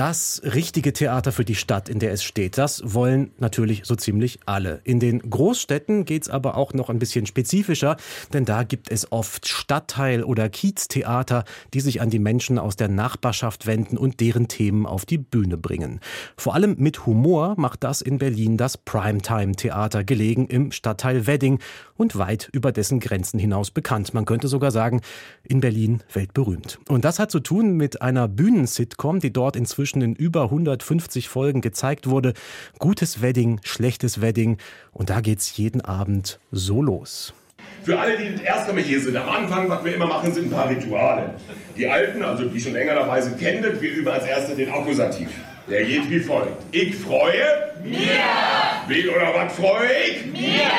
das richtige Theater für die Stadt, in der es steht, das wollen natürlich so ziemlich alle. In den Großstädten geht es aber auch noch ein bisschen spezifischer, denn da gibt es oft Stadtteil- oder Kieztheater, die sich an die Menschen aus der Nachbarschaft wenden und deren Themen auf die Bühne bringen. Vor allem mit Humor macht das in Berlin das Primetime-Theater, gelegen im Stadtteil Wedding und weit über dessen Grenzen hinaus bekannt. Man könnte sogar sagen, in Berlin weltberühmt. Und das hat zu tun mit einer Bühnensitcom, die dort inzwischen inzwischen in über 150 Folgen gezeigt wurde. Gutes Wedding, schlechtes Wedding. Und da geht's jeden Abend so los. Für alle, die das erste Mal hier sind, am Anfang, was wir immer machen, sind ein paar Rituale. Die Alten, also die schon länger dabei sind, kennen das. Wir üben als erstes den Akkusativ. Der geht wie folgt. Ich freue. Mir. Wen oder was freue ich? Mir.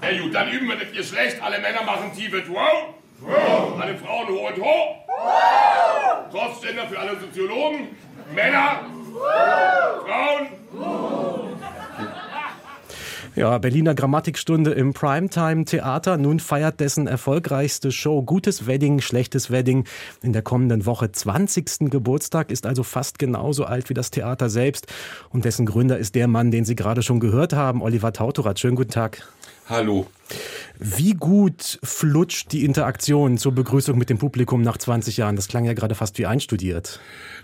Na gut, dann üben wir das Geschlecht. Alle Männer machen tiefes Wow. Alle Frauen hoch und hoch. Wow. Crossgender für alle Soziologen. Männer, Frauen. Ja, Berliner Grammatikstunde im Primetime Theater. Nun feiert dessen erfolgreichste Show Gutes Wedding, Schlechtes Wedding in der kommenden Woche 20. Geburtstag, ist also fast genauso alt wie das Theater selbst. Und dessen Gründer ist der Mann, den Sie gerade schon gehört haben, Oliver Tautorat. Schönen guten Tag. Hallo. Wie gut flutscht die Interaktion zur Begrüßung mit dem Publikum nach 20 Jahren? Das klang ja gerade fast wie einstudiert.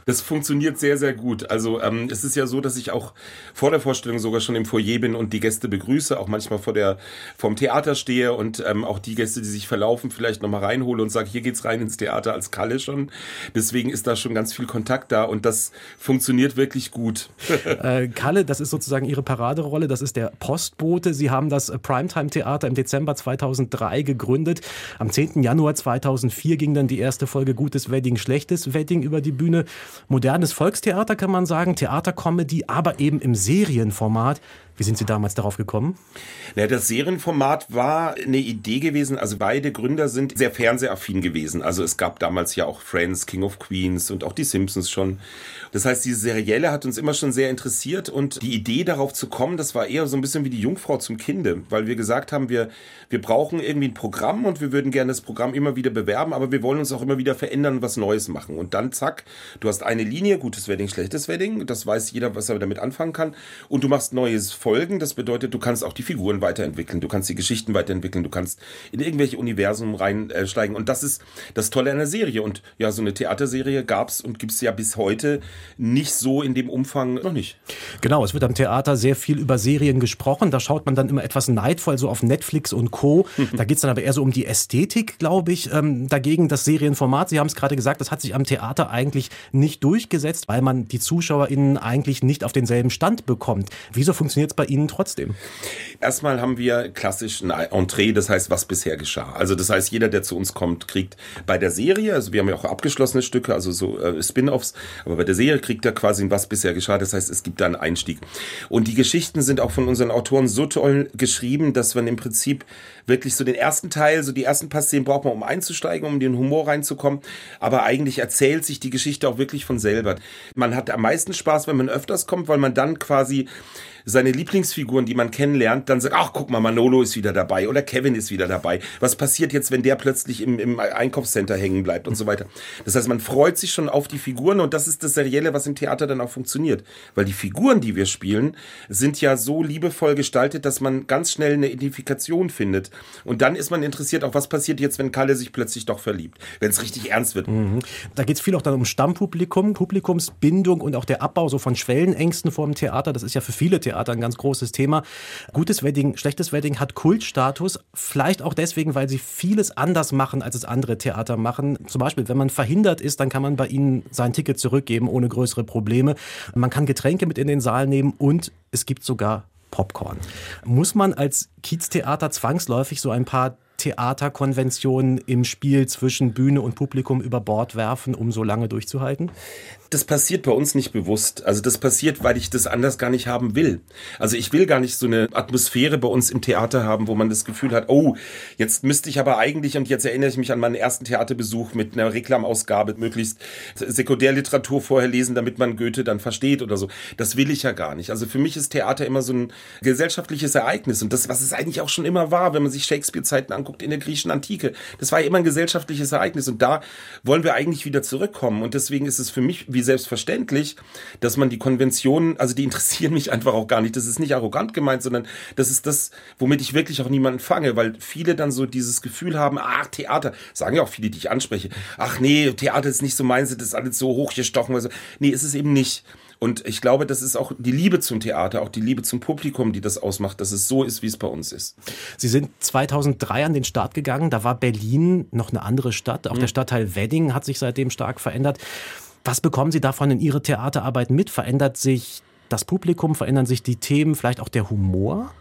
Das funktioniert sehr, sehr gut. Also ähm, es ist ja so, dass ich auch vor der Vorstellung sogar schon im Foyer bin und die Gäste begrüße, auch manchmal vor der vom Theater stehe und ähm, auch die Gäste, die sich verlaufen, vielleicht nochmal reinhole und sage, hier geht's rein ins Theater als Kalle schon. Deswegen ist da schon ganz viel Kontakt da und das funktioniert wirklich gut. äh, Kalle, das ist sozusagen Ihre Paraderolle, das ist der Postbote. Sie haben das Primetime-Theater im Dezember 2003 gegründet. Am 10. Januar 2004 ging dann die erste Folge Gutes Wedding, Schlechtes Wedding über die Bühne. Modernes Volkstheater kann man sagen, Theatercomedy, aber eben im Serienformat. Wie sind Sie damals darauf gekommen? Ja, das Serienformat war eine Idee gewesen. Also beide Gründer sind sehr fernsehaffin gewesen. Also es gab damals ja auch Friends, King of Queens und auch die Simpsons schon. Das heißt, diese Serielle hat uns immer schon sehr interessiert und die Idee darauf zu kommen, das war eher so ein bisschen wie die Jungfrau zum Kinde, weil wir gesagt haben, wir, wir brauchen irgendwie ein Programm und wir würden gerne das Programm immer wieder bewerben, aber wir wollen uns auch immer wieder verändern und was Neues machen. Und dann zack, du hast eine Linie, gutes Wedding, schlechtes Wedding, das weiß jeder, was er damit anfangen kann und du machst neues Folgen, das bedeutet, du kannst auch die Figuren weiterentwickeln, du kannst die Geschichten weiterentwickeln, du kannst in irgendwelche Universen reinsteigen und das ist das Tolle der Serie und ja, so eine Theaterserie gab's und gibt's ja bis heute nicht so in dem Umfang noch nicht. Genau, es wird am Theater sehr viel über Serien gesprochen. Da schaut man dann immer etwas neidvoll so auf Netflix und Co. Da geht's dann aber eher so um die Ästhetik, glaube ich. Ähm, dagegen das Serienformat, Sie haben es gerade gesagt, das hat sich am Theater eigentlich nicht durchgesetzt, weil man die ZuschauerInnen eigentlich nicht auf denselben Stand bekommt. Wieso funktioniert es bei Ihnen trotzdem? Erstmal haben wir klassisch ein Entree, das heißt, was bisher geschah. Also das heißt, jeder, der zu uns kommt, kriegt bei der Serie, also wir haben ja auch abgeschlossene Stücke, also so äh, Spin-offs, aber bei der Serie kriegt er quasi was bisher geschah. Das heißt, es gibt da einen Einstieg. Und die Geschichten sind auch von unseren Autoren so toll geschrieben, dass man im Prinzip wirklich so den ersten Teil, so die ersten paar Szenen braucht man, um einzusteigen, um in den Humor reinzukommen. Aber eigentlich erzählt sich die Geschichte auch wirklich von selber. Man hat am meisten Spaß, wenn man öfters kommt, weil man dann quasi seine Lieblingsfiguren, die man kennenlernt, dann sagt, ach guck mal, Manolo ist wieder dabei oder Kevin ist wieder dabei. Was passiert jetzt, wenn der plötzlich im, im Einkaufscenter hängen bleibt und so weiter. Das heißt, man freut sich schon auf die Figuren und das ist das Serielle, was im Theater dann auch funktioniert. Weil die Figuren, die wir spielen, sind ja so liebevoll gestaltet, dass man ganz schnell eine Identifikation findet. Und dann ist man interessiert, auch was passiert jetzt, wenn Kalle sich plötzlich doch verliebt, wenn es richtig ernst wird. Mhm. Da geht es viel auch dann um Stammpublikum, Publikumsbindung und auch der Abbau so von Schwellenängsten vor dem Theater. Das ist ja für viele Theater Theater ein ganz großes Thema. Gutes Wedding, schlechtes Wedding hat Kultstatus, vielleicht auch deswegen, weil sie vieles anders machen, als es andere Theater machen. Zum Beispiel, wenn man verhindert ist, dann kann man bei ihnen sein Ticket zurückgeben ohne größere Probleme. Man kann Getränke mit in den Saal nehmen und es gibt sogar Popcorn. Muss man als Kieztheater zwangsläufig so ein paar Theaterkonventionen im Spiel zwischen Bühne und Publikum über Bord werfen, um so lange durchzuhalten? Das passiert bei uns nicht bewusst. Also das passiert, weil ich das anders gar nicht haben will. Also ich will gar nicht so eine Atmosphäre bei uns im Theater haben, wo man das Gefühl hat, oh, jetzt müsste ich aber eigentlich, und jetzt erinnere ich mich an meinen ersten Theaterbesuch mit einer Reklamausgabe, möglichst Sekundärliteratur vorher lesen, damit man Goethe dann versteht oder so. Das will ich ja gar nicht. Also für mich ist Theater immer so ein gesellschaftliches Ereignis und das, was es eigentlich auch schon immer war, wenn man sich Shakespeare-Zeiten anguckt, in der griechischen Antike. Das war ja immer ein gesellschaftliches Ereignis und da wollen wir eigentlich wieder zurückkommen. Und deswegen ist es für mich wie selbstverständlich, dass man die Konventionen, also die interessieren mich einfach auch gar nicht. Das ist nicht arrogant gemeint, sondern das ist das, womit ich wirklich auch niemanden fange, weil viele dann so dieses Gefühl haben, ach, Theater, sagen ja auch viele, die ich anspreche, ach nee, Theater ist nicht so meins, das ist alles so hochgestochen. Also, nee, ist es eben nicht. Und ich glaube, das ist auch die Liebe zum Theater, auch die Liebe zum Publikum, die das ausmacht, dass es so ist, wie es bei uns ist. Sie sind 2003 an den Start gegangen. Da war Berlin noch eine andere Stadt. Auch mhm. der Stadtteil Wedding hat sich seitdem stark verändert. Was bekommen Sie davon in Ihre Theaterarbeit mit? Verändert sich das Publikum? Verändern sich die Themen? Vielleicht auch der Humor?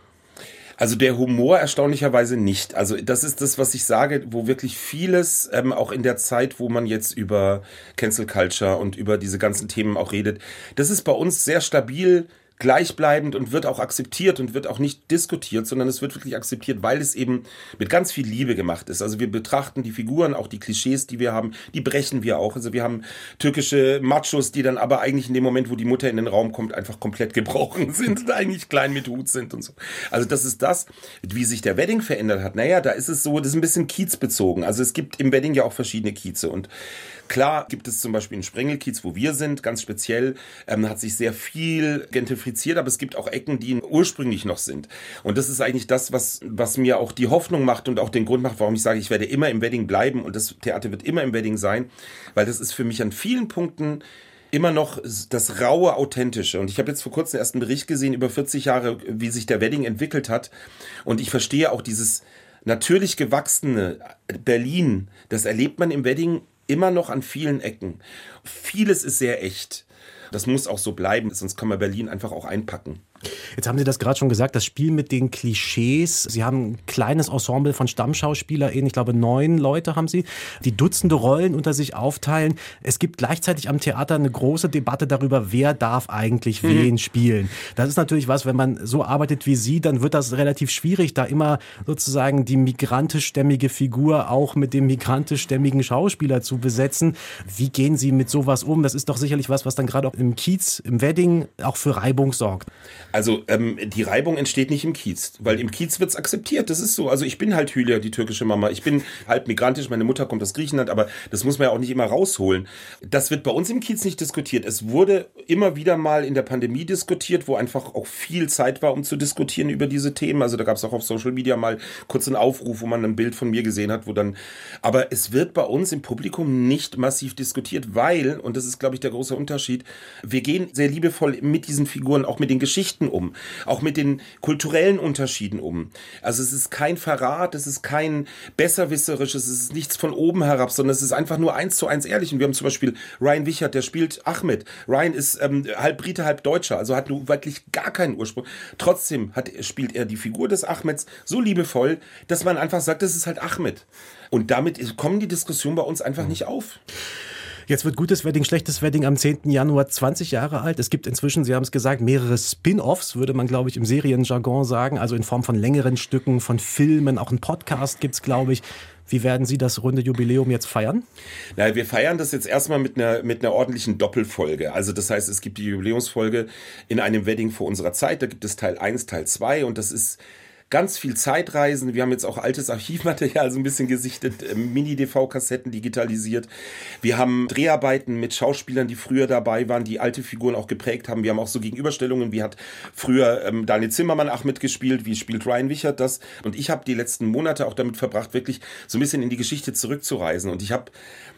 Also der Humor erstaunlicherweise nicht. Also das ist das, was ich sage, wo wirklich vieles, ähm, auch in der Zeit, wo man jetzt über Cancel Culture und über diese ganzen Themen auch redet, das ist bei uns sehr stabil gleichbleibend und wird auch akzeptiert und wird auch nicht diskutiert, sondern es wird wirklich akzeptiert, weil es eben mit ganz viel Liebe gemacht ist. Also wir betrachten die Figuren, auch die Klischees, die wir haben, die brechen wir auch. Also wir haben türkische Machos, die dann aber eigentlich in dem Moment, wo die Mutter in den Raum kommt, einfach komplett gebrochen sind und eigentlich klein mit Hut sind und so. Also das ist das, wie sich der Wedding verändert hat. Naja, da ist es so, das ist ein bisschen kiezbezogen. Also es gibt im Wedding ja auch verschiedene Kieze und Klar gibt es zum Beispiel in Sprengelkiez, wo wir sind, ganz speziell, ähm, hat sich sehr viel gentrifiziert, aber es gibt auch Ecken, die ursprünglich noch sind. Und das ist eigentlich das, was, was mir auch die Hoffnung macht und auch den Grund macht, warum ich sage, ich werde immer im Wedding bleiben und das Theater wird immer im Wedding sein, weil das ist für mich an vielen Punkten immer noch das raue, authentische. Und ich habe jetzt vor kurzem erst einen Bericht gesehen über 40 Jahre, wie sich der Wedding entwickelt hat. Und ich verstehe auch dieses natürlich gewachsene Berlin, das erlebt man im Wedding immer noch an vielen Ecken. Vieles ist sehr echt. Das muss auch so bleiben, sonst kann man Berlin einfach auch einpacken. Jetzt haben Sie das gerade schon gesagt, das Spiel mit den Klischees. Sie haben ein kleines Ensemble von StammschauspielerInnen, ich glaube neun Leute haben Sie, die Dutzende Rollen unter sich aufteilen. Es gibt gleichzeitig am Theater eine große Debatte darüber, wer darf eigentlich mhm. wen spielen. Das ist natürlich was, wenn man so arbeitet wie Sie, dann wird das relativ schwierig, da immer sozusagen die migrantischstämmige Figur auch mit dem migrantischstämmigen Schauspieler zu besetzen. Wie gehen Sie mit sowas um? Das ist doch sicherlich was, was dann gerade auch im Kiez, im Wedding auch für Reibung sorgt. Also ähm, die Reibung entsteht nicht im Kiez, weil im Kiez wird's akzeptiert. Das ist so. Also ich bin halt Hülia, die türkische Mama. Ich bin halb migrantisch, meine Mutter kommt aus Griechenland, aber das muss man ja auch nicht immer rausholen. Das wird bei uns im Kiez nicht diskutiert. Es wurde immer wieder mal in der Pandemie diskutiert, wo einfach auch viel Zeit war, um zu diskutieren über diese Themen. Also da gab es auch auf Social Media mal kurz einen Aufruf, wo man ein Bild von mir gesehen hat, wo dann. Aber es wird bei uns im Publikum nicht massiv diskutiert, weil, und das ist, glaube ich, der große Unterschied, wir gehen sehr liebevoll mit diesen Figuren, auch mit den Geschichten Geschichten um, auch mit den kulturellen Unterschieden um. Also es ist kein Verrat, es ist kein besserwisserisches, es ist nichts von oben herab, sondern es ist einfach nur eins zu eins ehrlich. Und wir haben zum Beispiel Ryan Wichert, der spielt Ahmed. Ryan ist ähm, halb Brite, halb Deutscher, also hat nur wirklich gar keinen Ursprung. Trotzdem hat, spielt er die Figur des Ahmeds so liebevoll, dass man einfach sagt, das ist halt Ahmed. Und damit kommen die Diskussionen bei uns einfach nicht auf. Jetzt wird gutes Wedding, schlechtes Wedding am 10. Januar 20 Jahre alt. Es gibt inzwischen, Sie haben es gesagt, mehrere Spin-offs, würde man, glaube ich, im Serienjargon sagen, also in Form von längeren Stücken, von Filmen, auch ein Podcast gibt es, glaube ich. Wie werden Sie das runde Jubiläum jetzt feiern? Na, wir feiern das jetzt erstmal mit einer, mit einer ordentlichen Doppelfolge. Also das heißt, es gibt die Jubiläumsfolge in einem Wedding vor unserer Zeit. Da gibt es Teil 1, Teil 2 und das ist ganz viel Zeitreisen. Wir haben jetzt auch altes Archivmaterial so ein bisschen gesichtet, äh, Mini-DV-Kassetten digitalisiert. Wir haben Dreharbeiten mit Schauspielern, die früher dabei waren, die alte Figuren auch geprägt haben. Wir haben auch so Gegenüberstellungen, wie hat früher ähm, Daniel Zimmermann auch mitgespielt, wie spielt Ryan Wichert das. Und ich habe die letzten Monate auch damit verbracht, wirklich so ein bisschen in die Geschichte zurückzureisen. Und ich habe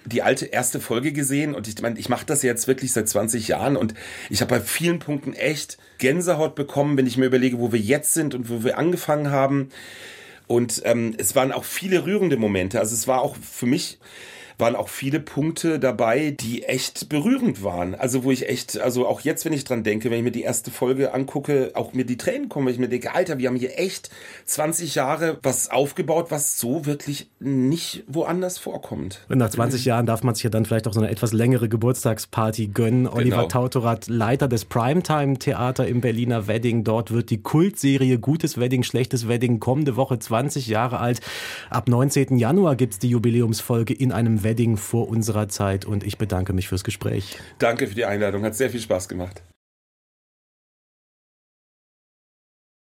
die alte erste Folge gesehen und ich meine, ich mache das jetzt wirklich seit 20 Jahren und ich habe bei vielen Punkten echt Gänsehaut bekommen, wenn ich mir überlege, wo wir jetzt sind und wo wir angefangen haben. Und ähm, es waren auch viele rührende Momente. Also es war auch für mich waren auch viele Punkte dabei, die echt berührend waren. Also wo ich echt, also auch jetzt, wenn ich dran denke, wenn ich mir die erste Folge angucke, auch mir die Tränen kommen, weil ich mir denke, Alter, wir haben hier echt 20 Jahre was aufgebaut, was so wirklich nicht woanders vorkommt. Und nach 20 mhm. Jahren darf man sich ja dann vielleicht auch so eine etwas längere Geburtstagsparty gönnen. Oliver genau. Tautorat, Leiter des Primetime-Theater im Berliner Wedding. Dort wird die Kultserie Gutes Wedding, Schlechtes Wedding kommende Woche 20 Jahre alt. Ab 19. Januar gibt's die Jubiläumsfolge in einem Wedding vor unserer Zeit und ich bedanke mich fürs Gespräch. Danke für die Einladung, hat sehr viel Spaß gemacht.